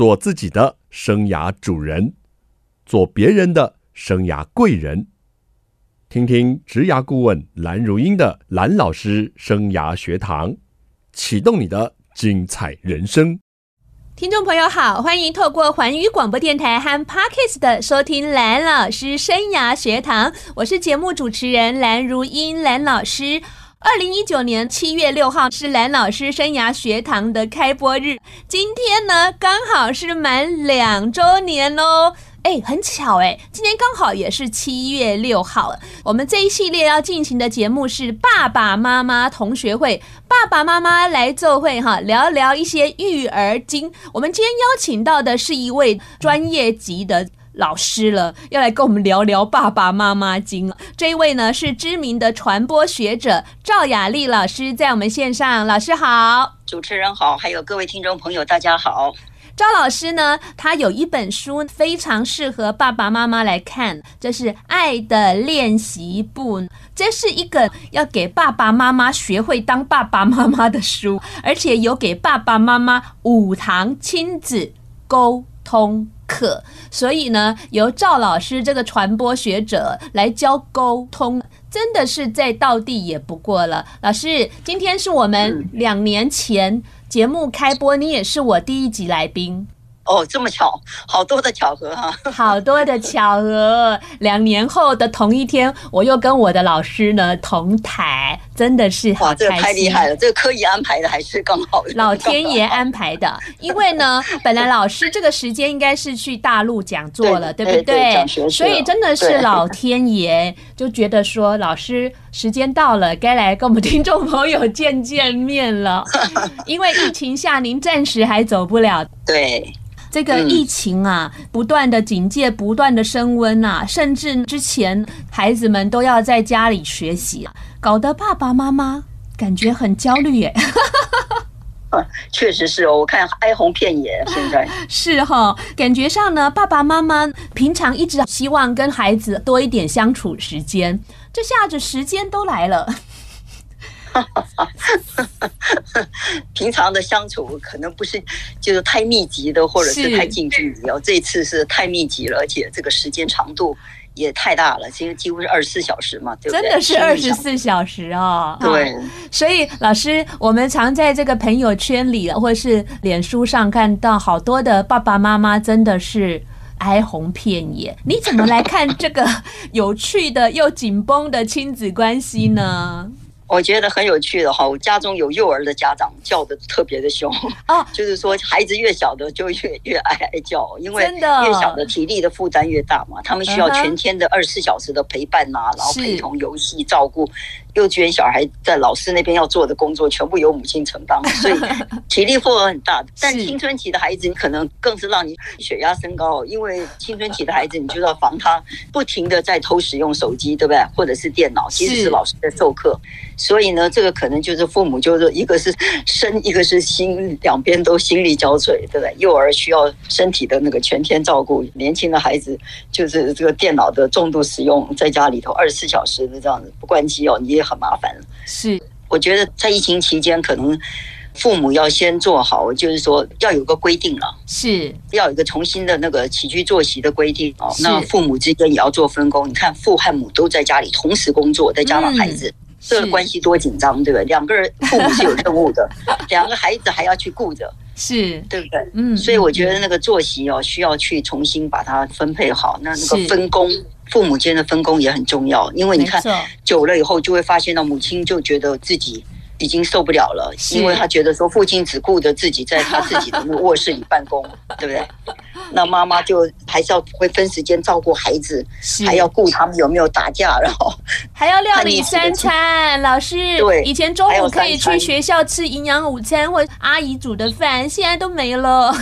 做自己的生涯主人，做别人的生涯贵人。听听职涯顾问蓝如英的蓝老师生涯学堂，启动你的精彩人生。听众朋友好，欢迎透过环宇广播电台和 Parkes 的收听蓝老师生涯学堂，我是节目主持人蓝如英蓝老师。二零一九年七月六号是蓝老师生涯学堂的开播日，今天呢刚好是满两周年哦。哎，很巧哎，今天刚好也是七月六号。我们这一系列要进行的节目是爸爸妈妈同学会，爸爸妈妈来做会哈，聊聊一些育儿经。我们今天邀请到的是一位专业级的老师了，要来跟我们聊聊爸爸妈妈经。这一位呢是知名的传播学者赵雅丽老师，在我们线上。老师好，主持人好，还有各位听众朋友，大家好。赵老师呢，他有一本书非常适合爸爸妈妈来看，这是《爱的练习簿》，这是一个要给爸爸妈妈学会当爸爸妈妈的书，而且有给爸爸妈妈五堂亲子沟通课。所以呢，由赵老师这个传播学者来教沟通，真的是再到地也不过了。老师，今天是我们两年前。节目开播，你也是我第一集来宾。哦，这么巧，好多的巧合哈，好多的巧合。两年后的同一天，我又跟我的老师呢同台，真的是好。哇，这个太厉害了，这个刻意安排的还是更好？老天爷安排的，因为呢，本来老师这个时间应该是去大陆讲座了，对，对不对，所以真的是老 天爷就觉得说，老师时间到了，该来跟我们听众朋友见见面了。因为疫情下，您暂时还走不了。对。这个疫情啊，不断的警戒，不断的升温啊，甚至之前孩子们都要在家里学习，搞得爸爸妈妈感觉很焦虑耶。确实是哦，我看哀鸿遍野，现在 是哈，感觉上呢，爸爸妈妈平常一直希望跟孩子多一点相处时间，这下子时间都来了。平常的相处可能不是就是太密集的，或者是太近距离哦。这次是太密集了，而且这个时间长度也太大了，其实几乎是二十四小时嘛，对不对？真的是二十四小时哦。对，所以老师，我们常在这个朋友圈里或者是脸书上看到好多的爸爸妈妈，真的是哀鸿遍野。你怎么来看这个有趣的又紧绷的亲子关系呢？我觉得很有趣的哈，我家中有幼儿的家长叫的特别的凶。啊，就是说孩子越小的就越越爱爱叫，因为越小的体力的负担越大嘛，他们需要全天的二十四小时的陪伴呐、啊，然后陪同游戏照顾。幼稚园小孩在老师那边要做的工作，全部由母亲承担，所以体力负荷很大。但青春期的孩子，你可能更是让你血压升高，因为青春期的孩子，你就要防他不停的在偷使用手机，对不对？或者是电脑，其实是老师在授课。所以呢，这个可能就是父母就是一个是身，一个是心，两边都心力交瘁，对不对？幼儿需要身体的那个全天照顾，年轻的孩子就是这个电脑的重度使用，在家里头二十四小时的这样子不关机哦，你。很麻烦，是我觉得在疫情期间，可能父母要先做好，就是说要有个规定了，是要有一个重新的那个起居作息的规定哦。那父母之间也要做分工，你看父和母都在家里同时工作，再加上孩子，嗯、这个关系多紧张，对不对？两个人父母是有任务的，两个孩子还要去顾着，是对不对？嗯，所以我觉得那个作息哦，需要去重新把它分配好，那那个分工。父母间的分工也很重要，因为你看久了以后，就会发现到母亲就觉得自己已经受不了了，因为他觉得说父亲只顾着自己在他 自己的那个卧室里办公，对不对？那妈妈就还是要会分时间照顾孩子，还要顾他们有没有打架，然后 还要料理三餐。老师，对，以前中午可以去学校吃营养午餐或阿姨煮的饭，现在都没了。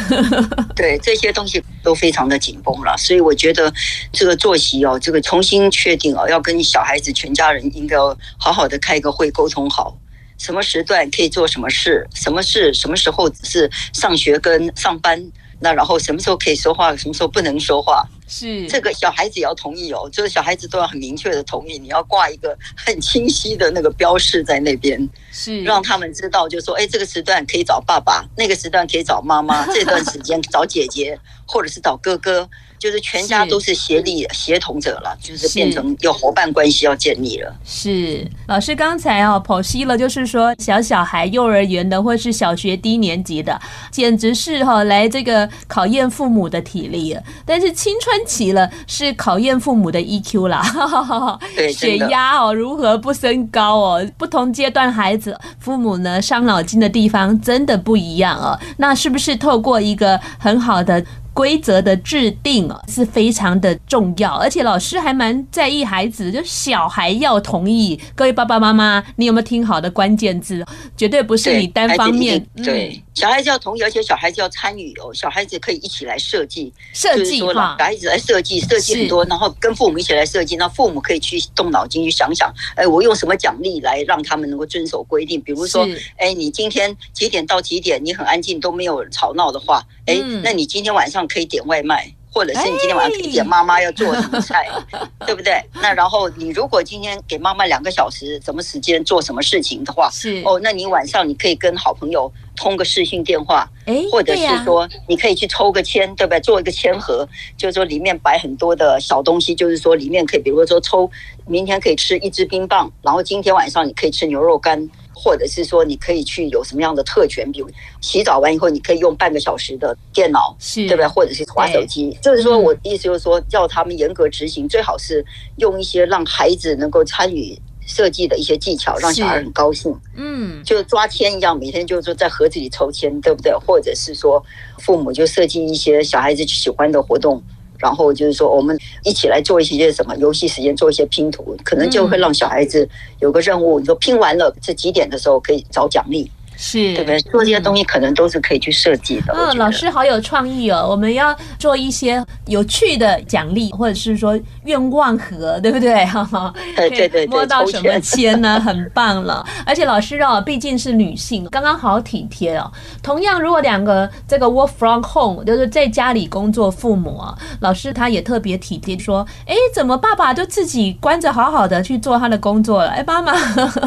对，这些东西都非常的紧绷了，所以我觉得这个作息哦，这个重新确定哦，要跟小孩子全家人应该要好好的开个会沟通好。什么时段可以做什么事？什么事？什么时候是上学跟上班？那然后什么时候可以说话？什么时候不能说话？是这个小孩子也要同意哦，就是小孩子都要很明确的同意，你要挂一个很清晰的那个标示在那边，是让他们知道，就说，哎，这个时段可以找爸爸，那个时段可以找妈妈，这段时间找姐姐，或者是找哥哥。就是全家都是协力协同者了，就是变成有伙伴关系要建立了。是老师刚才哦剖析了，就是说小小孩幼儿园的或是小学低年级的，简直是哈来这个考验父母的体力。但是青春期了是考验父母的 EQ 啦，对，血压哦如何不升高哦？不同阶段孩子父母呢伤脑筋的地方真的不一样哦。那是不是透过一个很好的？规则的制定啊是非常的重要，而且老师还蛮在意孩子，就小孩要同意。各位爸爸妈妈，你有没有听好的关键字？绝对不是你单方面。对，小孩子要同意，而且小孩子要参与哦。小孩子可以一起来设计，设计哈，小孩子来设计，设计很多，然后跟父母一起来设计。那父母可以去动脑筋去想想，哎，我用什么奖励来让他们能够遵守规定？比如说，哎，你今天几点到几点，你很安静都没有吵闹的话，哎，那你今天晚上。可以点外卖，或者是你今天晚上可以点妈妈要做什么菜，对不对？那然后你如果今天给妈妈两个小时什么时间做什么事情的话，是哦，那你晚上你可以跟好朋友通个视讯电话，或者是说你可以去抽个签，对不对？做一个签盒，就是说里面摆很多的小东西，就是说里面可以，比如说抽明天可以吃一支冰棒，然后今天晚上你可以吃牛肉干。或者是说，你可以去有什么样的特权，比如洗澡完以后，你可以用半个小时的电脑，对不对？或者是划手机。就是说，我的意思就是说，叫他们严格执行，最好是用一些让孩子能够参与设计的一些技巧，让小孩很高兴。嗯，就抓签一样，每天就是说在盒子里抽签，对不对？或者是说，父母就设计一些小孩子喜欢的活动。然后就是说，我们一起来做一些什么游戏时间，做一些拼图，可能就会让小孩子有个任务。你说拼完了，这几点的时候可以找奖励。是，对不对？做这些东西可能都是可以去设计的。嗯，老师好有创意哦！我们要做一些有趣的奖励，或者是说愿望盒，对不对？哈 哈，对对对，摸到什么签呢？很棒了！而且老师哦，毕竟是女性，刚刚好体贴哦。同样，如果两个这个 work from home，就是在家里工作，父母啊，老师他也特别体贴，说：哎，怎么爸爸就自己关着好好的去做他的工作了？哎，妈妈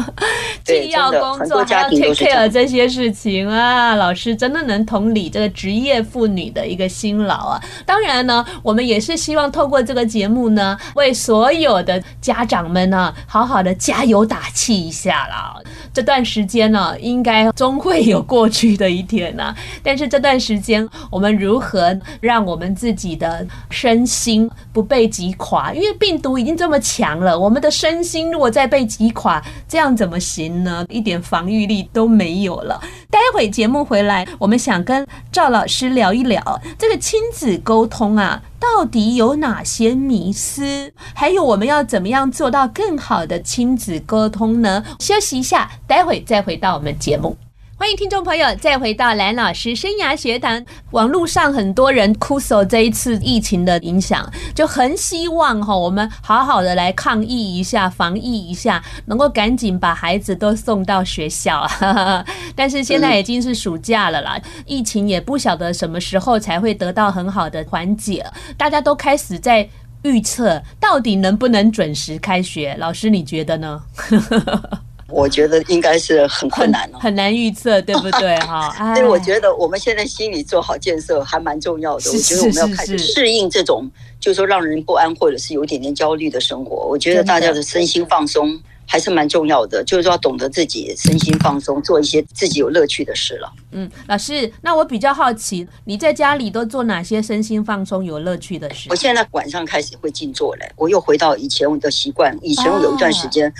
既要工作还要 take care 这。这些事情啊，老师真的能同理这个职业妇女的一个辛劳啊。当然呢，我们也是希望透过这个节目呢，为所有的家长们呢，好好的加油打气一下啦。这段时间呢，应该终会有过去的一天呐。但是这段时间，我们如何让我们自己的身心不被击垮？因为病毒已经这么强了，我们的身心如果再被击垮，这样怎么行呢？一点防御力都没有。了，待会节目回来，我们想跟赵老师聊一聊这个亲子沟通啊，到底有哪些迷思？还有我们要怎么样做到更好的亲子沟通呢？休息一下，待会再回到我们节目。欢迎听众朋友再回到蓝老师生涯学堂。网络上很多人哭诉这一次疫情的影响，就很希望哈，我们好好的来抗疫一下、防疫一下，能够赶紧把孩子都送到学校。但是现在已经是暑假了啦，疫情也不晓得什么时候才会得到很好的缓解。大家都开始在预测，到底能不能准时开学？老师，你觉得呢？我觉得应该是很困难了，很难预测，对不对？哈，所以我觉得我们现在心理做好建设还蛮重要的。我觉得我们要开始适应这种，就是说让人不安或者是有点点焦虑的生活。我觉得大家的身心放松还是蛮重要的，就是说要懂得自己身心放松，做一些自己有乐趣的事了。嗯，老师，那我比较好奇，你在家里都做哪些身心放松、有乐趣的事？我现在晚上开始会静坐嘞，我又回到以前我的习惯。以前我有一段时间。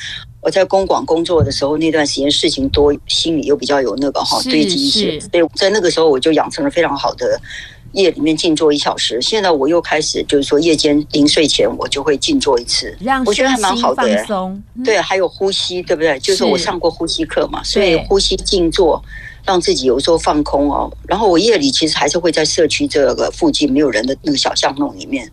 我在公广工作的时候，那段时间事情多，心里又比较有那个哈堆积一些，所以在那个时候我就养成了非常好的夜里面静坐一小时。现在我又开始就是说夜间临睡前我就会静坐一次，我觉得还蛮好的。对，还有呼吸，对不对？就是我上过呼吸课嘛，所以呼吸静坐，让自己有时候放空哦。然后我夜里其实还是会在社区这个附近没有人的那个小巷弄里面，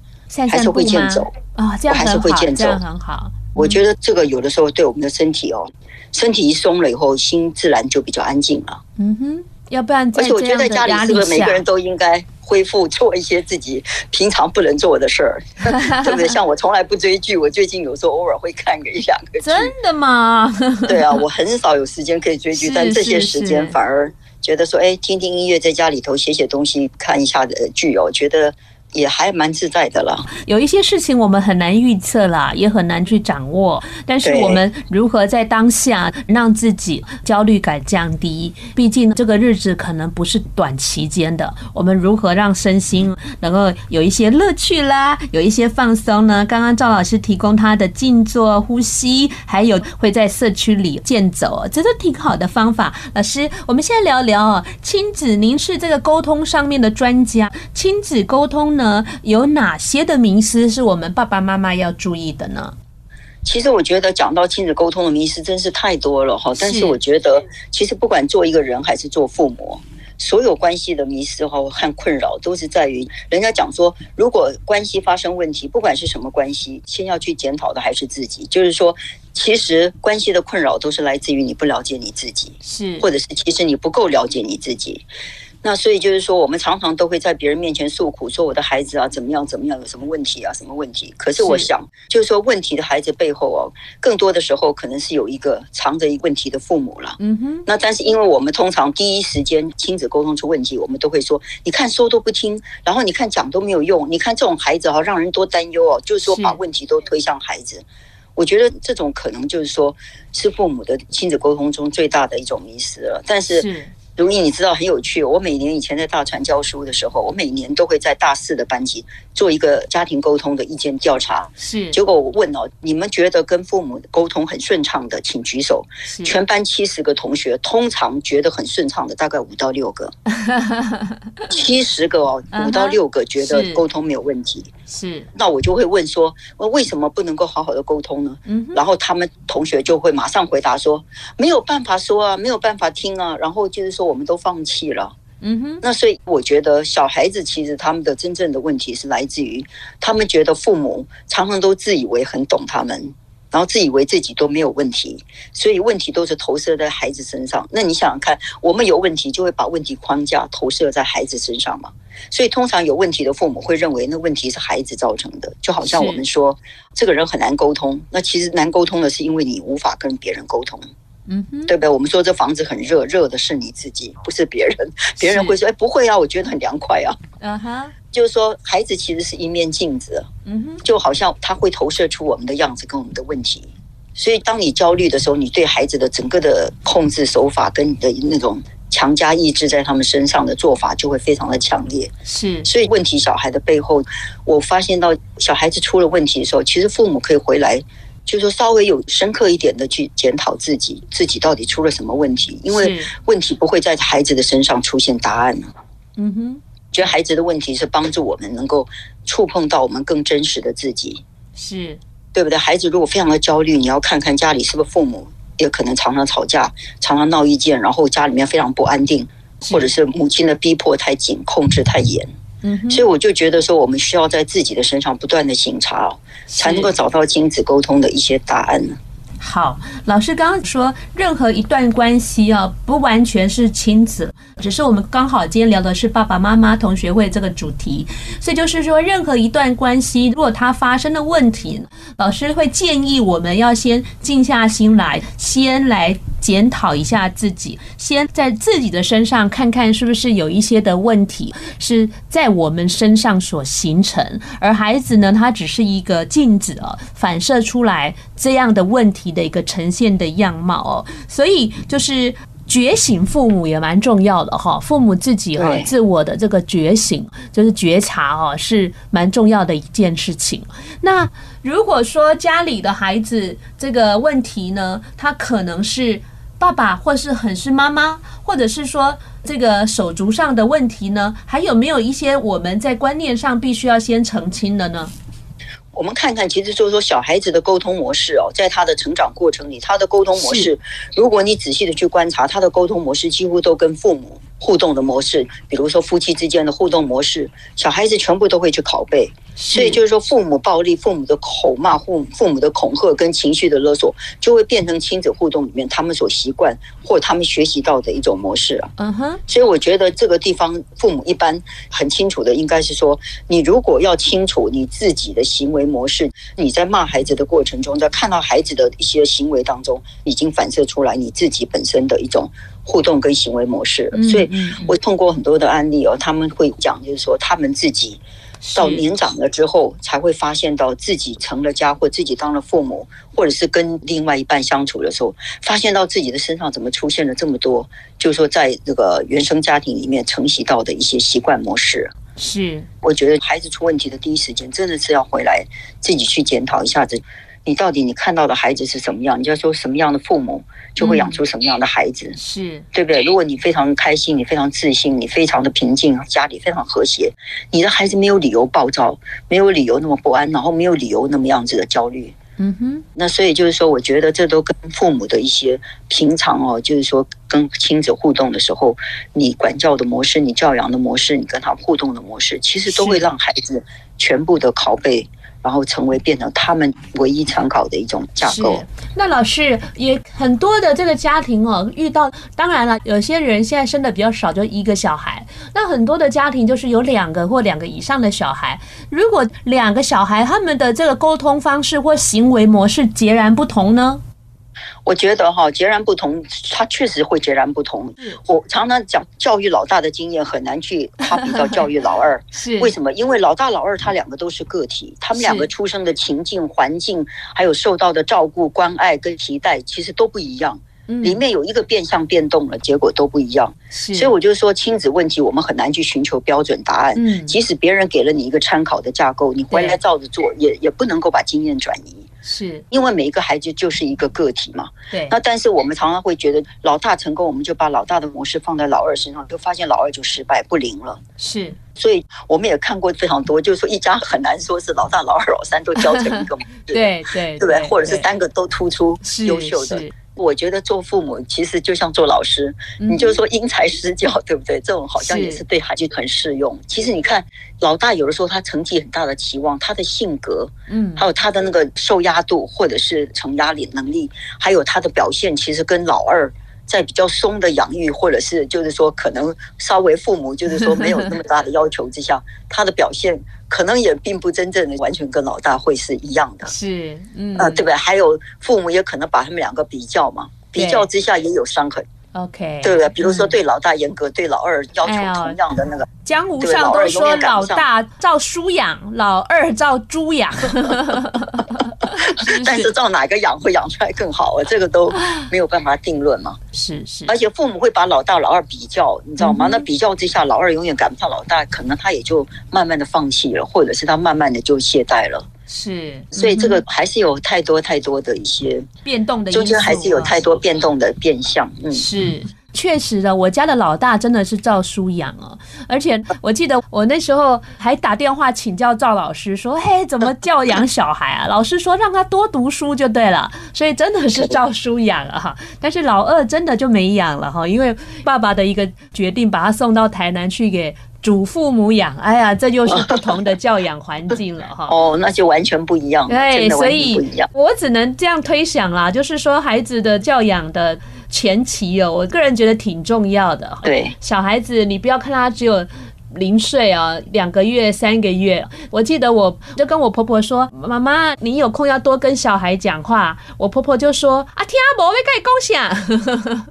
还是会健走啊，这样很好，这样很好。我觉得这个有的时候对我们的身体哦，身体一松了以后，心自然就比较安静了。嗯哼，要不然，而且我觉得在家里是不是每个人都应该恢复做一些自己平常不能做的事儿，对不对？像我从来不追剧，我最近有时候偶尔会看个一两个剧。真的吗？对啊，我很少有时间可以追剧，但这些时间反而觉得说，哎，听听音乐，在家里头写写东西，看一下的剧哦，觉得。也还蛮自在的了。有一些事情我们很难预测啦，也很难去掌握。但是我们如何在当下让自己焦虑感降低？毕竟这个日子可能不是短期间的。我们如何让身心能够有一些乐趣啦，有一些放松呢？刚刚赵老师提供他的静坐、呼吸，还有会在社区里健走，这都挺好的方法。老师，我们现在聊聊哦，亲子，您是这个沟通上面的专家，亲子沟通。呢，有哪些的迷思是我们爸爸妈妈要注意的呢？其实我觉得讲到亲子沟通的迷失真是太多了哈。但是我觉得，其实不管做一个人还是做父母，所有关系的迷失哈和困扰，都是在于人家讲说，如果关系发生问题，不管是什么关系，先要去检讨的还是自己。就是说，其实关系的困扰都是来自于你不了解你自己，是或者是其实你不够了解你自己。那所以就是说，我们常常都会在别人面前诉苦，说我的孩子啊怎么样怎么样，有什么问题啊什么问题。可是我想，就是说问题的孩子背后哦，更多的时候可能是有一个藏着问题的父母了。嗯哼。那但是因为我们通常第一时间亲子沟通出问题，我们都会说，你看说都不听，然后你看讲都没有用，你看这种孩子哈，让人多担忧哦。就是说把问题都推向孩子，我觉得这种可能就是说是父母的亲子沟通中最大的一种迷失了。但是。如意，你知道很有趣。我每年以前在大船教书的时候，我每年都会在大四的班级做一个家庭沟通的意见调查。是，结果我问哦，你们觉得跟父母沟通很顺畅的，请举手。全班七十个同学，通常觉得很顺畅的，大概五到六个。七十个哦，五到六个觉得沟通没有问题。是，那我就会问说，为什么不能够好好的沟通呢？嗯，然后他们同学就会马上回答说，没有办法说啊，没有办法听啊，然后就是说。我们都放弃了，嗯哼。那所以我觉得小孩子其实他们的真正的问题是来自于他们觉得父母常常都自以为很懂他们，然后自以为自己都没有问题，所以问题都是投射在孩子身上。那你想想看，我们有问题就会把问题框架投射在孩子身上嘛？所以通常有问题的父母会认为那问题是孩子造成的，就好像我们说这个人很难沟通，那其实难沟通的是因为你无法跟别人沟通。嗯哼，对不对？我们说这房子很热，热的是你自己，不是别人。别人会说：“哎，不会啊，我觉得很凉快啊。”嗯哼，就是说，孩子其实是一面镜子，嗯哼，就好像他会投射出我们的样子跟我们的问题。所以，当你焦虑的时候，你对孩子的整个的控制手法跟你的那种强加意志在他们身上的做法就会非常的强烈。是，所以问题小孩的背后，我发现到小孩子出了问题的时候，其实父母可以回来。就是说，稍微有深刻一点的去检讨自己，自己到底出了什么问题？因为问题不会在孩子的身上出现答案。嗯哼，觉得孩子的问题是帮助我们能够触碰到我们更真实的自己，是对不对？孩子如果非常的焦虑，你要看看家里是不是父母也可能常常吵架，常常闹意见，然后家里面非常不安定，或者是母亲的逼迫太紧，控制太严。嗯，所以我就觉得说，我们需要在自己的身上不断的省察，才能够找到亲子沟通的一些答案呢。好，老师刚刚说，任何一段关系啊，不完全是亲子，只是我们刚好今天聊的是爸爸妈妈同学会这个主题，所以就是说，任何一段关系，如果它发生了问题，老师会建议我们要先静下心来，先来检讨一下自己，先在自己的身上看看是不是有一些的问题是在我们身上所形成，而孩子呢，他只是一个镜子哦，反射出来这样的问题的一个呈现的样貌哦，所以就是觉醒父母也蛮重要的哈，父母自己哈自我的这个觉醒就是觉察哦，是蛮重要的一件事情。那如果说家里的孩子这个问题呢，他可能是爸爸，或是很是妈妈，或者是说这个手足上的问题呢，还有没有一些我们在观念上必须要先澄清的呢？我们看看，其实就是说，小孩子的沟通模式哦，在他的成长过程里，他的沟通模式，如果你仔细的去观察，他的沟通模式几乎都跟父母互动的模式，比如说夫妻之间的互动模式，小孩子全部都会去拷贝。所以就是说，父母暴力、父母的口骂、父父母的恐吓跟情绪的勒索，就会变成亲子互动里面他们所习惯或他们学习到的一种模式啊。嗯哼。所以我觉得这个地方，父母一般很清楚的，应该是说，你如果要清楚你自己的行为模式，你在骂孩子的过程中，在看到孩子的一些行为当中，已经反射出来你自己本身的一种互动跟行为模式。所以我通过很多的案例哦，他们会讲，就是说他们自己。到年长了之后，才会发现到自己成了家，或自己当了父母，或者是跟另外一半相处的时候，发现到自己的身上怎么出现了这么多，就是说在这个原生家庭里面承袭到的一些习惯模式。是，我觉得孩子出问题的第一时间，真的是要回来自己去检讨一下子。你到底你看到的孩子是什么样？你就说什么样的父母就会养出什么样的孩子，嗯、是对不对？如果你非常开心，你非常自信，你非常的平静，家里非常和谐，你的孩子没有理由暴躁，没有理由那么不安，然后没有理由那么样子的焦虑。嗯哼。那所以就是说，我觉得这都跟父母的一些平常哦，就是说跟亲子互动的时候，你管教的模式，你教养的模式，你跟他互动的模式，其实都会让孩子全部的拷贝。然后成为变成他们唯一参考的一种架构。那老师也很多的这个家庭哦，遇到当然了，有些人现在生的比较少，就一个小孩。那很多的家庭就是有两个或两个以上的小孩。如果两个小孩他们的这个沟通方式或行为模式截然不同呢？我觉得哈，截然不同，他确实会截然不同。我常常讲教育老大的经验很难去他比较教育老二，是为什么？因为老大老二他两个都是个体，他们两个出生的情境、环境，还有受到的照顾、关爱跟期待，其实都不一样。里面有一个变相变动了，结果都不一样。所以我就说，亲子问题我们很难去寻求标准答案。即使别人给了你一个参考的架构，你回来照着做，也也不能够把经验转移。是因为每一个孩子就是一个个体嘛，对。那但是我们常常会觉得老大成功，我们就把老大的模式放在老二身上，就发现老二就失败不灵了。是，所以我们也看过非常多，就是说一家很难说是老大、老二、老三都教成一个模式，对 对对，对？或者是三个都突出优秀的。我觉得做父母其实就像做老师，你就是说因材施教，对不对？这种好像也是对孩子很适用。其实你看，老大有的时候他成绩很大的期望，他的性格，嗯，还有他的那个受压度或者是承压力能力，还有他的表现，其实跟老二在比较松的养育，或者是就是说可能稍微父母就是说没有那么大的要求之下，他的表现。可能也并不真正的完全跟老大会是一样的，是，嗯，啊，对不对？还有父母也可能把他们两个比较嘛，比较之下也有伤痕，OK，对不对？比如说对老大严格，对老二要求同样的那个。江湖上都说老大照书养，老二照猪养。但是照哪个养会养出来更好啊？这个都没有办法定论嘛。是是，而且父母会把老大老二比较，你知道吗？那比较之下，老二永远赶不上老大，可能他也就慢慢的放弃了，或者是他慢慢的就懈怠了。是，所以这个还是有太多太多的一些变动的，中间还是有太多变动的变相。嗯，是。确实的，我家的老大真的是照书养哦，而且我记得我那时候还打电话请教赵老师说：“嘿，怎么教养小孩啊？”老师说：“让他多读书就对了。”所以真的是照书养啊哈。但是老二真的就没养了哈，因为爸爸的一个决定，把他送到台南去给祖父母养。哎呀，这就是不同的教养环境了 哈。哦，那就完全不一样。对，所以我只能这样推想啦，就是说孩子的教养的。前期哦，我个人觉得挺重要的。对，小孩子你不要看他只有零岁啊，两个月、三个月。我记得我就跟我婆婆说：“妈妈，你有空要多跟小孩讲话。”我婆婆就说：“啊，听阿伯会跟你共享。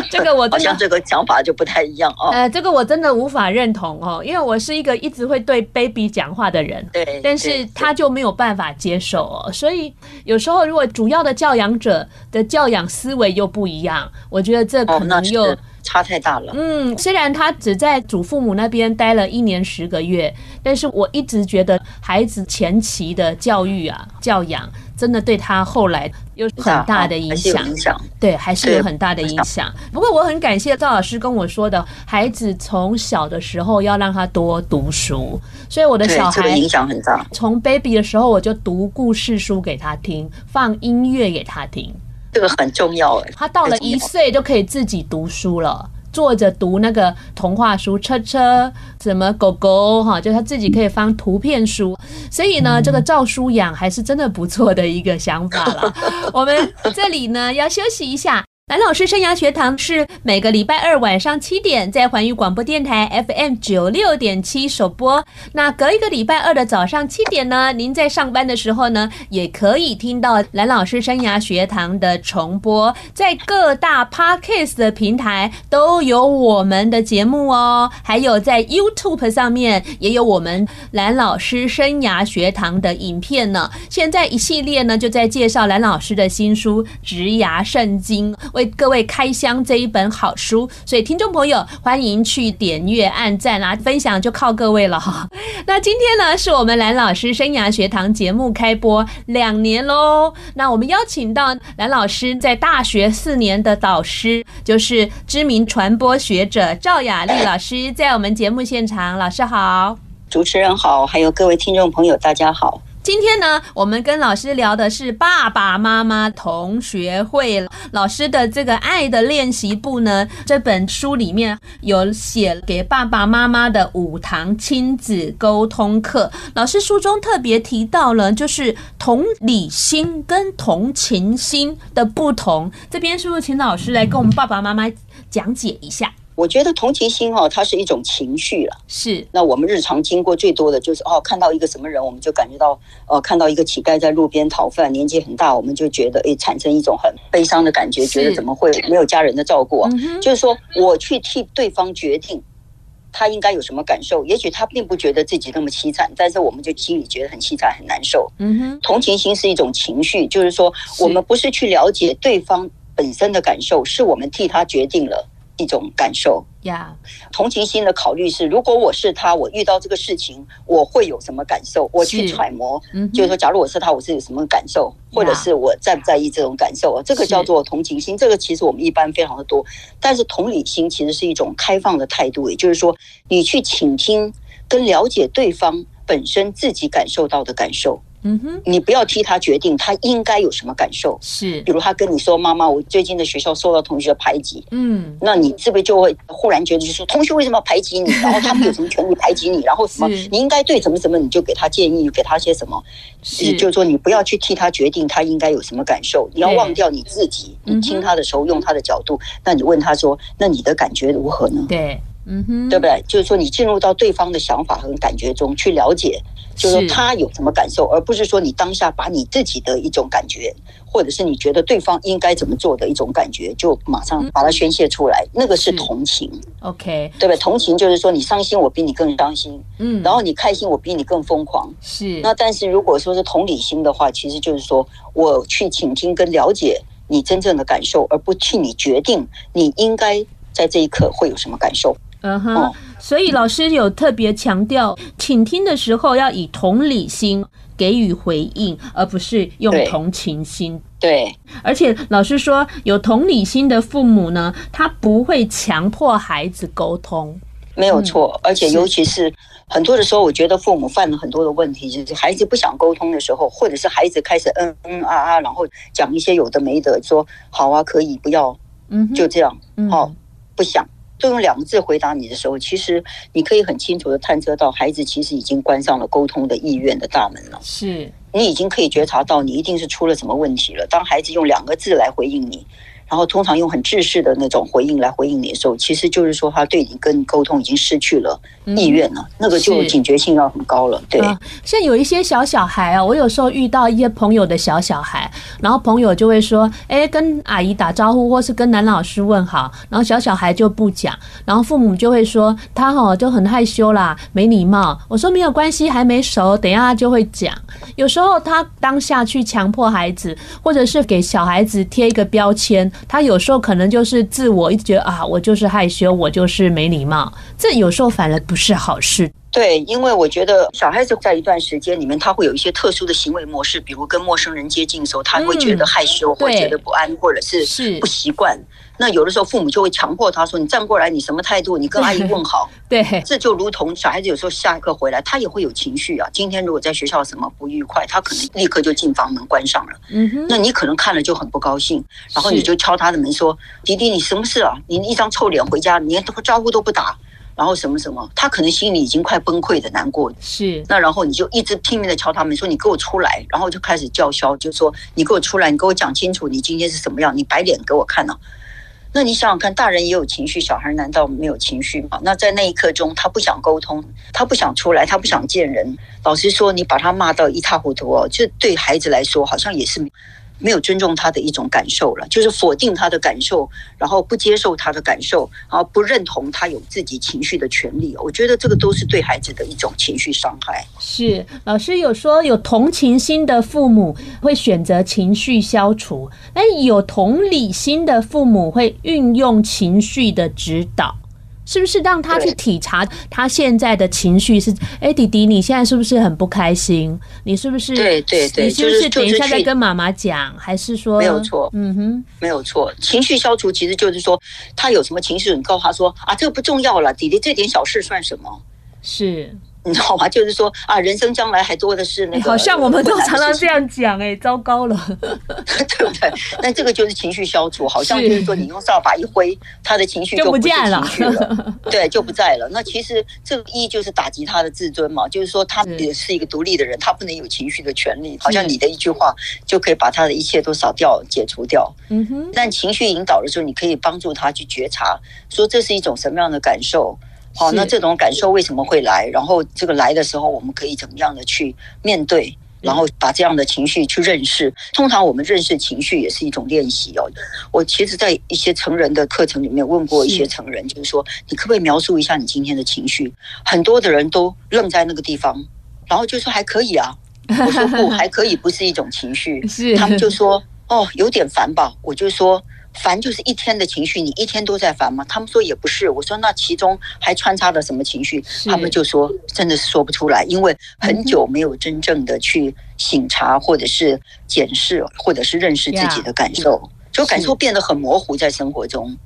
”这个我好像这个想法就不太一样哦。呃，这个我真的无法认同哦，因为我是一个一直会对 baby 讲话的人。对，但是他就没有办法接受哦。所以有时候如果主要的教养者的教养思维又不一样，我觉得这可能又。差太大了。嗯，虽然他只在祖父母那边待了一年十个月，但是我一直觉得孩子前期的教育啊、教养，真的对他后来有很大的影响。影响对，还是有很大的影响。不过我很感谢赵老师跟我说的，孩子从小的时候要让他多读书，所以我的小孩影响很大。从 baby 的时候我就读故事书给他听，放音乐给他听。这个很重要哎，他到了一岁就可以自己读书了，坐着读那个童话书，车车什么狗狗哈，就他自己可以翻图片书，所以呢，这个照书养还是真的不错的一个想法了。我们这里呢要休息一下。蓝老师生涯学堂是每个礼拜二晚上七点在环宇广播电台 FM 九六点七首播。那隔一个礼拜二的早上七点呢，您在上班的时候呢，也可以听到蓝老师生涯学堂的重播。在各大 Podcast 的平台都有我们的节目哦，还有在 YouTube 上面也有我们蓝老师生涯学堂的影片呢。现在一系列呢就在介绍蓝老师的新书《职涯圣经》。为各位开箱这一本好书，所以听众朋友欢迎去点阅、按赞啊，分享就靠各位了哈。那今天呢，是我们蓝老师生涯学堂节目开播两年喽。那我们邀请到蓝老师在大学四年的导师，就是知名传播学者赵雅丽老师，在我们节目现场。老师好，主持人好，还有各位听众朋友，大家好。今天呢，我们跟老师聊的是爸爸妈妈同学会。老师的这个爱的练习簿呢，这本书里面有写给爸爸妈妈的五堂亲子沟通课。老师书中特别提到了，就是同理心跟同情心的不同。这边是不是请老师来跟我们爸爸妈妈讲解一下？我觉得同情心哈，它是一种情绪了。是。那我们日常经过最多的就是哦，看到一个什么人，我们就感觉到呃，看到一个乞丐在路边讨饭，年纪很大，我们就觉得诶，产生一种很悲伤的感觉，觉得怎么会没有家人的照顾啊？就是说，我去替对方决定他应该有什么感受，也许他并不觉得自己那么凄惨，但是我们就心里觉得很凄惨、很难受。嗯哼。同情心是一种情绪，就是说，我们不是去了解对方本身的感受，是我们替他决定了。一种感受呀.同情心的考虑是，如果我是他，我遇到这个事情，我会有什么感受？我去揣摩，就是说，假如我是他，我是有什么感受.或者是我在不在意这种感受？这个叫做同情心。这个其实我们一般非常的多，但是同理心其实是一种开放的态度，也就是说，你去倾听跟了解对方本身自己感受到的感受。嗯哼，你不要替他决定他应该有什么感受。是，比如他跟你说：“妈妈，我最近的学校受到同学的排挤。”嗯，那你是不是就会忽然觉得，就是说同学为什么要排挤你？然后他们有什么权利排挤你？然后什么？你应该对什么什么？你就给他建议，给他些什么？是，就是说你不要去替他决定他应该有什么感受。你要忘掉你自己。你听他的时候，用他的角度，那你问他说：“那你的感觉如何呢？”对，嗯哼，对不对？就是说你进入到对方的想法和感觉中去了解。就是说他有什么感受，而不是说你当下把你自己的一种感觉，或者是你觉得对方应该怎么做的一种感觉，就马上把它宣泄出来。那个是同情，OK，对吧？同情就是说你伤心，我比你更伤心，嗯，然后你开心，我比你更疯狂，是。那但是如果说是同理心的话，其实就是说我去倾听跟了解你真正的感受，而不替你决定你应该在这一刻会有什么感受。嗯哼。所以老师有特别强调，倾听的时候要以同理心给予回应，而不是用同情心。对，而且老师说，有同理心的父母呢，他不会强迫孩子沟通。没有错，而且尤其是很多的时候，我觉得父母犯了很多的问题，就是孩子不想沟通的时候，或者是孩子开始嗯嗯啊啊，然后讲一些有的没的，说好啊，可以不要，嗯，就这样，好，不想。都用两个字回答你的时候，其实你可以很清楚的探测到，孩子其实已经关上了沟通的意愿的大门了。是，你已经可以觉察到，你一定是出了什么问题了。当孩子用两个字来回应你。然后通常用很制式的那种回应来回应你的时候，其实就是说他对你跟你沟通已经失去了意愿了，嗯、那个就警觉性要很高了。对，像有一些小小孩啊，我有时候遇到一些朋友的小小孩，然后朋友就会说：“哎，跟阿姨打招呼，或是跟男老师问好。”然后小小孩就不讲，然后父母就会说他哦就很害羞啦，没礼貌。我说没有关系，还没熟，等一下他就会讲。有时候他当下去强迫孩子，或者是给小孩子贴一个标签。他有时候可能就是自我一直觉得啊，我就是害羞，我就是没礼貌，这有时候反而不是好事。对，因为我觉得小孩子在一段时间里面，他会有一些特殊的行为模式，比如跟陌生人接近的时候，他会觉得害羞，或觉得不安，或者是不习惯。那有的时候父母就会强迫他说：“你站过来，你什么态度？你跟阿姨问好。”对，这就如同小孩子有时候下一课回来，他也会有情绪啊。今天如果在学校什么不愉快，他可能立刻就进房门关上了。嗯哼，那你可能看了就很不高兴，然后你就敲他的门说：“迪迪，你什么事啊？你一张臭脸回家，你连招呼都不打。”然后什么什么，他可能心里已经快崩溃的难过。是，那然后你就一直拼命的敲他们，说你给我出来，然后就开始叫嚣，就说你给我出来，你给我讲清楚，你今天是什么样，你摆脸给我看呢、啊？那你想想看，大人也有情绪，小孩难道没有情绪吗？那在那一刻中，他不想沟通，他不想出来，他不想见人。老实说，你把他骂到一塌糊涂哦，就对孩子来说好像也是。没有尊重他的一种感受了，就是否定他的感受，然后不接受他的感受，然后不认同他有自己情绪的权利。我觉得这个都是对孩子的一种情绪伤害。是，老师有说有同情心的父母会选择情绪消除，那有同理心的父母会运用情绪的指导。是不是让他去体察他现在的情绪是？哎，弟弟，你现在是不是很不开心？你是不是？对对对，你是不是等一下再跟妈妈讲？还是说没有错？嗯哼，没有错。情绪消除其实就是说，他有什么情绪，你告诉他说啊，这个不重要了，弟弟，这点小事算什么？是。你知道吗？就是说啊，人生将来还多的是那个。好像我们都常常这样讲，哎，糟糕了，对不对？那这个就是情绪消除，好像就是说你用扫把一挥，他的情绪就不是情绪了，对，就不在了。那其实这个一就是打击他的自尊嘛，就是说他也是一个独立的人，他不能有情绪的权利，好像你的一句话就可以把他的一切都扫掉、解除掉。嗯哼。但情绪引导的时候，你可以帮助他去觉察，说这是一种什么样的感受。好，那这种感受为什么会来？然后这个来的时候，我们可以怎么样的去面对？然后把这样的情绪去认识。通常我们认识情绪也是一种练习哦。我其实，在一些成人的课程里面问过一些成人，就是说，你可不可以描述一下你今天的情绪？很多的人都愣在那个地方，然后就说还可以啊。我说不，还可以不是一种情绪。是，他们就说哦，有点烦吧。我就说。烦就是一天的情绪，你一天都在烦吗？他们说也不是。我说那其中还穿插了什么情绪？他们就说真的是说不出来，因为很久没有真正的去醒察，或者是检视，或者是认识自己的感受，就感受变得很模糊，在生活中。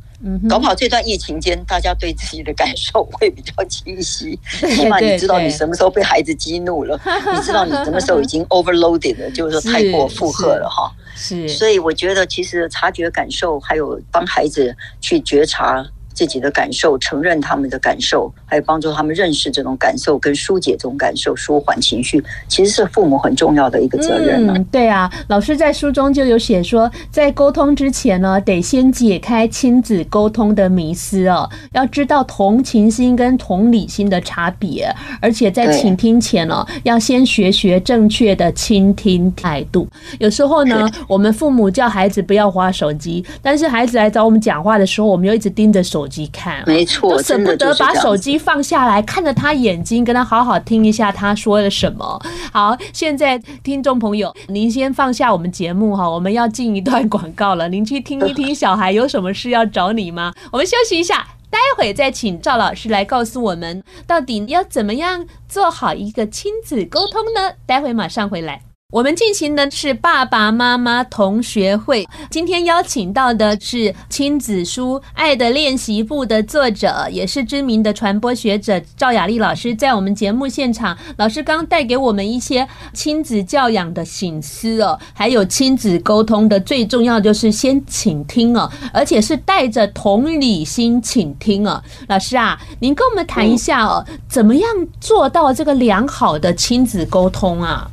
搞不好这段疫情间，大家对自己的感受会比较清晰，起码你知道你什么时候被孩子激怒了，你知道你什么时候已经 overloaded 了，就是说太过负荷了哈。是，所以我觉得其实察觉感受，还有帮孩子去觉察。自己的感受，承认他们的感受，还有帮助他们认识这种感受，跟疏解这种感受，舒缓情绪，其实是父母很重要的一个责任。嗯，对啊，老师在书中就有写说，在沟通之前呢，得先解开亲子沟通的迷思哦，要知道同情心跟同理心的差别，而且在倾听前呢，要先学学正确的倾听态度。有时候呢，我们父母叫孩子不要划手机，但是孩子来找我们讲话的时候，我们又一直盯着手。手机看，没错，都舍不得把手机放下来，看着他眼睛，跟他好好听一下他说了什么。好，现在听众朋友，您先放下我们节目哈，我们要进一段广告了，您去听一听小孩有什么事要找你吗？我们休息一下，待会再请赵老师来告诉我们，到底要怎么样做好一个亲子沟通呢？待会马上回来。我们进行的是爸爸妈妈同学会，今天邀请到的是亲子书《爱的练习簿》的作者，也是知名的传播学者赵雅丽老师，在我们节目现场，老师刚带给我们一些亲子教养的醒思哦，还有亲子沟通的最重要就是先倾听哦，而且是带着同理心倾听哦。老师啊，您跟我们谈一下哦，怎么样做到这个良好的亲子沟通啊？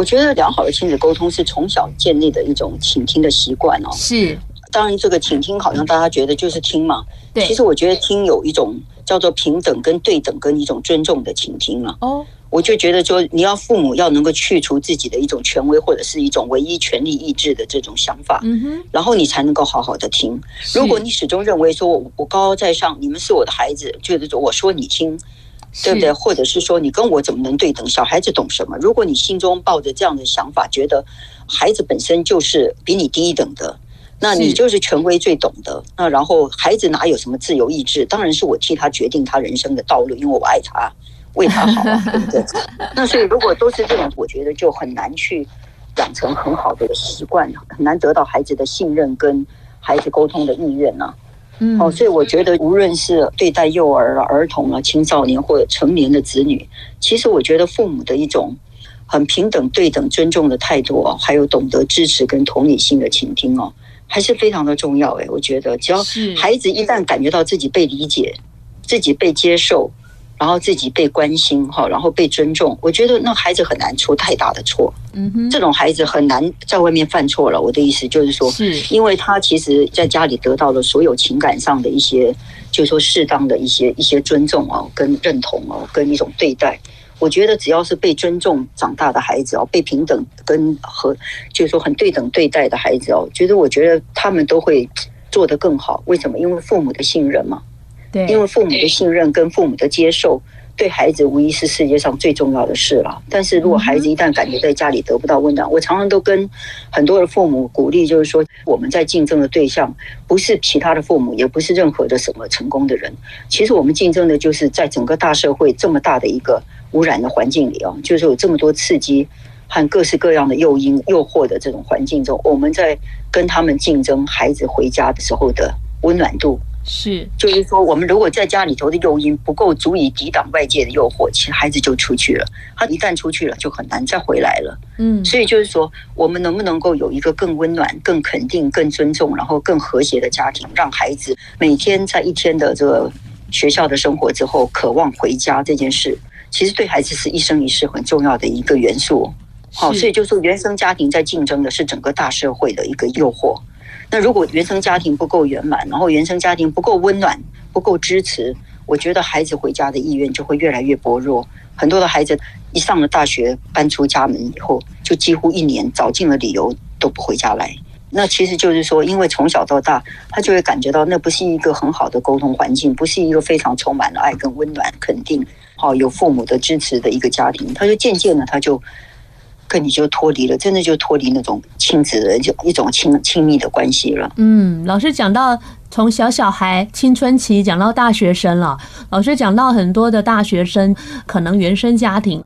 我觉得良好的亲子沟通是从小建立的一种倾听的习惯哦。是，当然这个倾听好像大家觉得就是听嘛。对。其实我觉得听有一种叫做平等跟对等跟一种尊重的倾听嘛。哦。我就觉得说，你要父母要能够去除自己的一种权威或者是一种唯一权力意志的这种想法。嗯哼。然后你才能够好好的听。如果你始终认为说我我高高在上，你们是我的孩子，就是说我说你听。对不对？或者是说，你跟我怎么能对等？小孩子懂什么？如果你心中抱着这样的想法，觉得孩子本身就是比你低一等的，那你就是权威最懂的。那然后孩子哪有什么自由意志？当然是我替他决定他人生的道路，因为我爱他，为他好啊，对不对？那所以如果都是这种，我觉得就很难去养成很好的习惯，很难得到孩子的信任跟孩子沟通的意愿呢。嗯，哦，所以我觉得无论是对待幼儿啊、儿童啊、青少年或者成年的子女，其实我觉得父母的一种很平等、对等、尊重的态度哦，还有懂得支持跟同理心的倾听哦，还是非常的重要。哎，我觉得只要孩子一旦感觉到自己被理解、自己被接受。然后自己被关心哈，然后被尊重，我觉得那孩子很难出太大的错。嗯哼，这种孩子很难在外面犯错了。我的意思就是说，是因为他其实在家里得到了所有情感上的一些，就是说适当的一些一些尊重哦，跟认同哦，跟一种对待。我觉得只要是被尊重长大的孩子哦，被平等跟和就是说很对等对待的孩子哦，觉得我觉得他们都会做得更好。为什么？因为父母的信任嘛。因为父母的信任跟父母的接受，对孩子无疑是世界上最重要的事了。但是如果孩子一旦感觉在家里得不到温暖，我常常都跟很多的父母鼓励，就是说我们在竞争的对象不是其他的父母，也不是任何的什么成功的人。其实我们竞争的就是在整个大社会这么大的一个污染的环境里啊，就是有这么多刺激和各式各样的诱因、诱惑的这种环境中，我们在跟他们竞争孩子回家的时候的温暖度。是，就是说，我们如果在家里头的诱因不够足以抵挡外界的诱惑，其实孩子就出去了。他一旦出去了，就很难再回来了。嗯，所以就是说，我们能不能够有一个更温暖、更肯定、更尊重，然后更和谐的家庭，让孩子每天在一天的这个学校的生活之后，渴望回家这件事，其实对孩子是一生一世很重要的一个元素。好，所以就是说，原生家庭在竞争的是整个大社会的一个诱惑。那如果原生家庭不够圆满，然后原生家庭不够温暖、不够支持，我觉得孩子回家的意愿就会越来越薄弱。很多的孩子一上了大学，搬出家门以后，就几乎一年找尽了理由都不回家来。那其实就是说，因为从小到大，他就会感觉到那不是一个很好的沟通环境，不是一个非常充满了爱跟温暖、肯定、好有父母的支持的一个家庭。他就渐渐的，他就。跟你就脱离了，真的就脱离那种亲子的就一种亲亲密的关系了。嗯，老师讲到。从小小孩青春期讲到大学生了，老师讲到很多的大学生可能原生家庭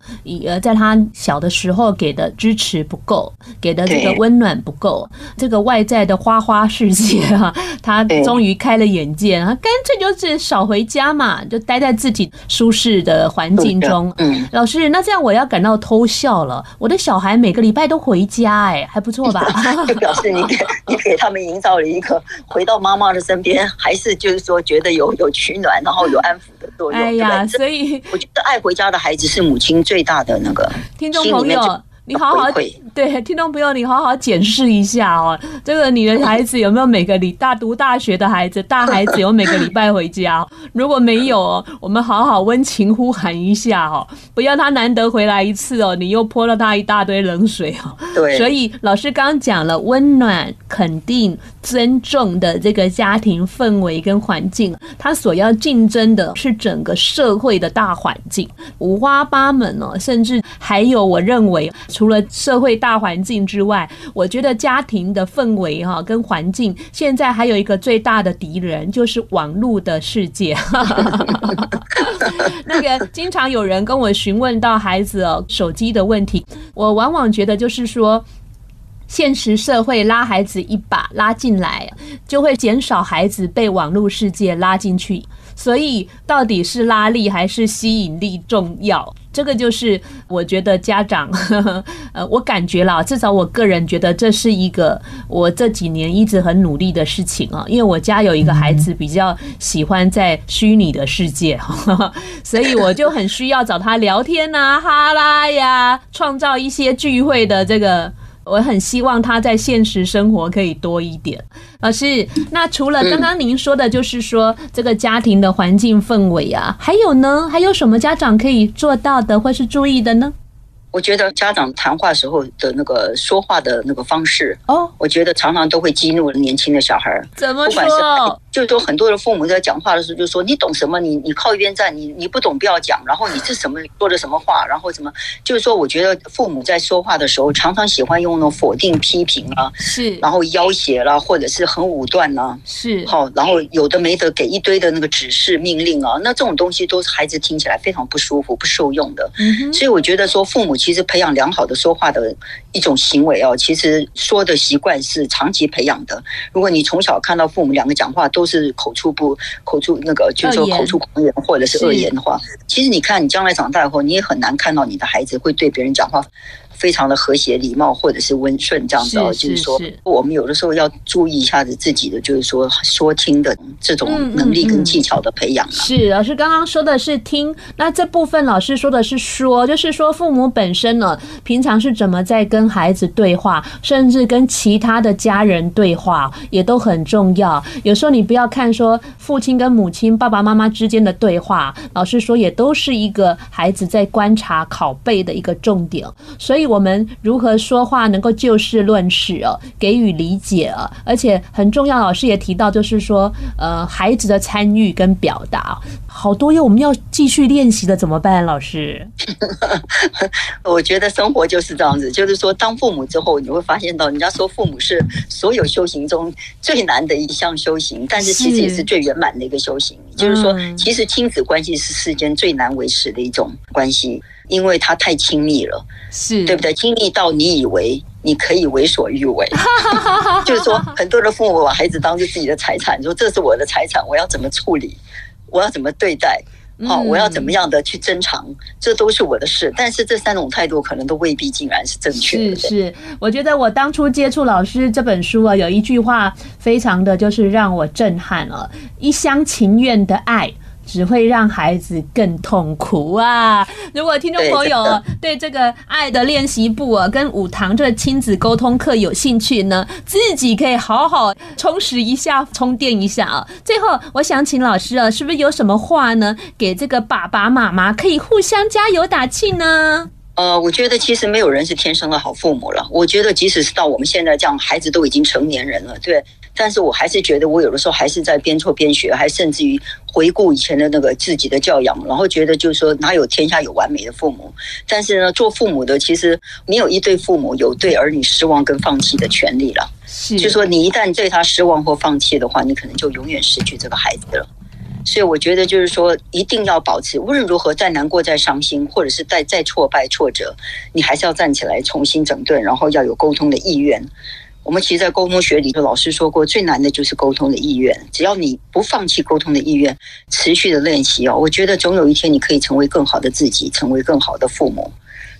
呃，在他小的时候给的支持不够，给的这个温暖不够，这个外在的花花世界啊，他终于开了眼界，他干脆就是少回家嘛，就待在自己舒适的环境中。嗯，老师，那这样我要感到偷笑了，我的小孩每个礼拜都回家，哎，还不错吧？就表示你给 你给他们营造了一个回到妈妈的身。身边还是就是说觉得有有取暖，然后有安抚的作用。哎呀，所以我觉得爱回家的孩子是母亲最大的那个听众朋友。你好好对听众朋友，你好好检视一下哦。这个你的孩子有没有每个礼大读大学的孩子，大孩子有每个礼拜回家？如果没有，我们好好温情呼喊一下哦，不要他难得回来一次哦，你又泼了他一大堆冷水哦。对，所以老师刚刚讲了温暖、肯定、尊重的这个家庭氛围跟环境，他所要竞争的是整个社会的大环境，五花八门哦，甚至还有我认为。除了社会大环境之外，我觉得家庭的氛围哈跟环境，现在还有一个最大的敌人就是网络的世界。那个经常有人跟我询问到孩子哦手机的问题，我往往觉得就是说，现实社会拉孩子一把拉进来，就会减少孩子被网络世界拉进去。所以，到底是拉力还是吸引力重要？这个就是我觉得家长，呵 呵呃，我感觉啦，至少我个人觉得这是一个我这几年一直很努力的事情啊。因为我家有一个孩子比较喜欢在虚拟的世界，呵 呵所以我就很需要找他聊天啊，哈拉呀，创造一些聚会的这个。我很希望他在现实生活可以多一点。老师，那除了刚刚您说的，就是说这个家庭的环境氛围啊，还有呢？还有什么家长可以做到的，或是注意的呢？我觉得家长谈话时候的那个说话的那个方式，哦，我觉得常常都会激怒年轻的小孩。怎么说？就是说很多的父母在讲话的时候就说你懂什么？你你靠一边站，你你不懂不要讲。然后你是什么说的什么话？然后什么？就是说，我觉得父母在说话的时候常常喜欢用那种否定、批评啊，是，然后要挟啦，或者是很武断啊，是，好，然后有的没的给一堆的那个指示命令啊，那这种东西都是孩子听起来非常不舒服、不受用的。嗯，所以我觉得说父母其实培养良好的说话的一种行为哦，其实说的习惯是长期培养的。如果你从小看到父母两个讲话都是口出不口出那个，就是说口出狂言或者是恶言的话，其实你看你将来长大以后，你也很难看到你的孩子会对别人讲话。非常的和谐、礼貌，或者是温顺这样子哦，就是说，我们有的时候要注意一下子自己的，就是说说听的这种能力跟技巧的培养、啊嗯嗯嗯。是老师刚刚说的是听，那这部分老师说的是说，就是说父母本身呢，平常是怎么在跟孩子对话，甚至跟其他的家人对话，也都很重要。有时候你不要看说父亲跟母亲、爸爸妈妈之间的对话，老师说也都是一个孩子在观察、拷贝的一个重点，所以。我们如何说话能够就事论事哦，给予理解啊，而且很重要。老师也提到，就是说，呃，孩子的参与跟表达，好多要我们要继续练习的，怎么办？老师，我觉得生活就是这样子，就是说，当父母之后，你会发现到，人家说父母是所有修行中最难的一项修行，但是其实也是最圆满的一个修行。就是说，其实亲子关系是世间最难维持的一种关系。因为他太亲密了，是对不对？亲密到你以为你可以为所欲为，就是说，很多的父母把孩子当做自己的财产，说这是我的财产，我要怎么处理，我要怎么对待，好，我要怎么样的去珍藏，这都是我的事。但是这三种态度可能都未必竟然是正确的。是是，我觉得我当初接触老师这本书啊，有一句话非常的就是让我震撼了，一厢情愿的爱。只会让孩子更痛苦啊！如果听众朋友对这个爱的练习簿啊，跟五堂这亲子沟通课有兴趣呢，自己可以好好充实一下、充电一下啊。最后，我想请老师啊，是不是有什么话呢，给这个爸爸妈妈可以互相加油打气呢？呃，我觉得其实没有人是天生的好父母了。我觉得即使是到我们现在这样，孩子都已经成年人了，对。但是我还是觉得，我有的时候还是在边错边学，还甚至于回顾以前的那个自己的教养，然后觉得就是说，哪有天下有完美的父母？但是呢，做父母的其实没有一对父母有对儿女失望跟放弃的权利了。是，就是说你一旦对他失望或放弃的话，你可能就永远失去这个孩子了。所以我觉得就是说，一定要保持，无论如何再难过、再伤心，或者是再再挫败、挫折，你还是要站起来重新整顿，然后要有沟通的意愿。我们其实，在沟通学里头，老师说过，最难的就是沟通的意愿。只要你不放弃沟通的意愿，持续的练习哦，我觉得总有一天你可以成为更好的自己，成为更好的父母。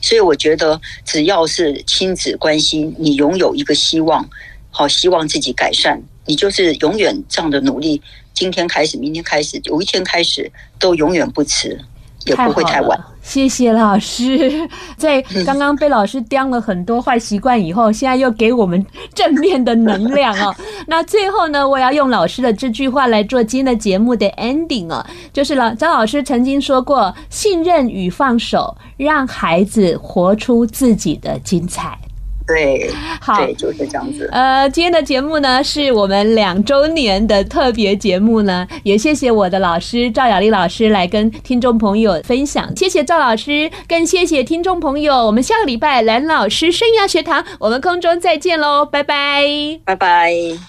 所以，我觉得只要是亲子关系，你拥有一个希望，好，希望自己改善，你就是永远这样的努力。今天开始，明天开始，有一天开始，都永远不迟。也不会太晚。谢谢老师，在刚刚被老师刁了很多坏习惯以后，现在又给我们 正面的能量哦。那最后呢，我要用老师的这句话来做今天的节目的 ending 哦，就是老张老师曾经说过：信任与放手，让孩子活出自己的精彩。对，好，对，就是这样子。呃，今天的节目呢，是我们两周年的特别节目呢，也谢谢我的老师赵雅丽老师来跟听众朋友分享，谢谢赵老师，更谢谢听众朋友。我们下个礼拜蓝老师生涯学堂，我们空中再见喽，拜拜，拜拜。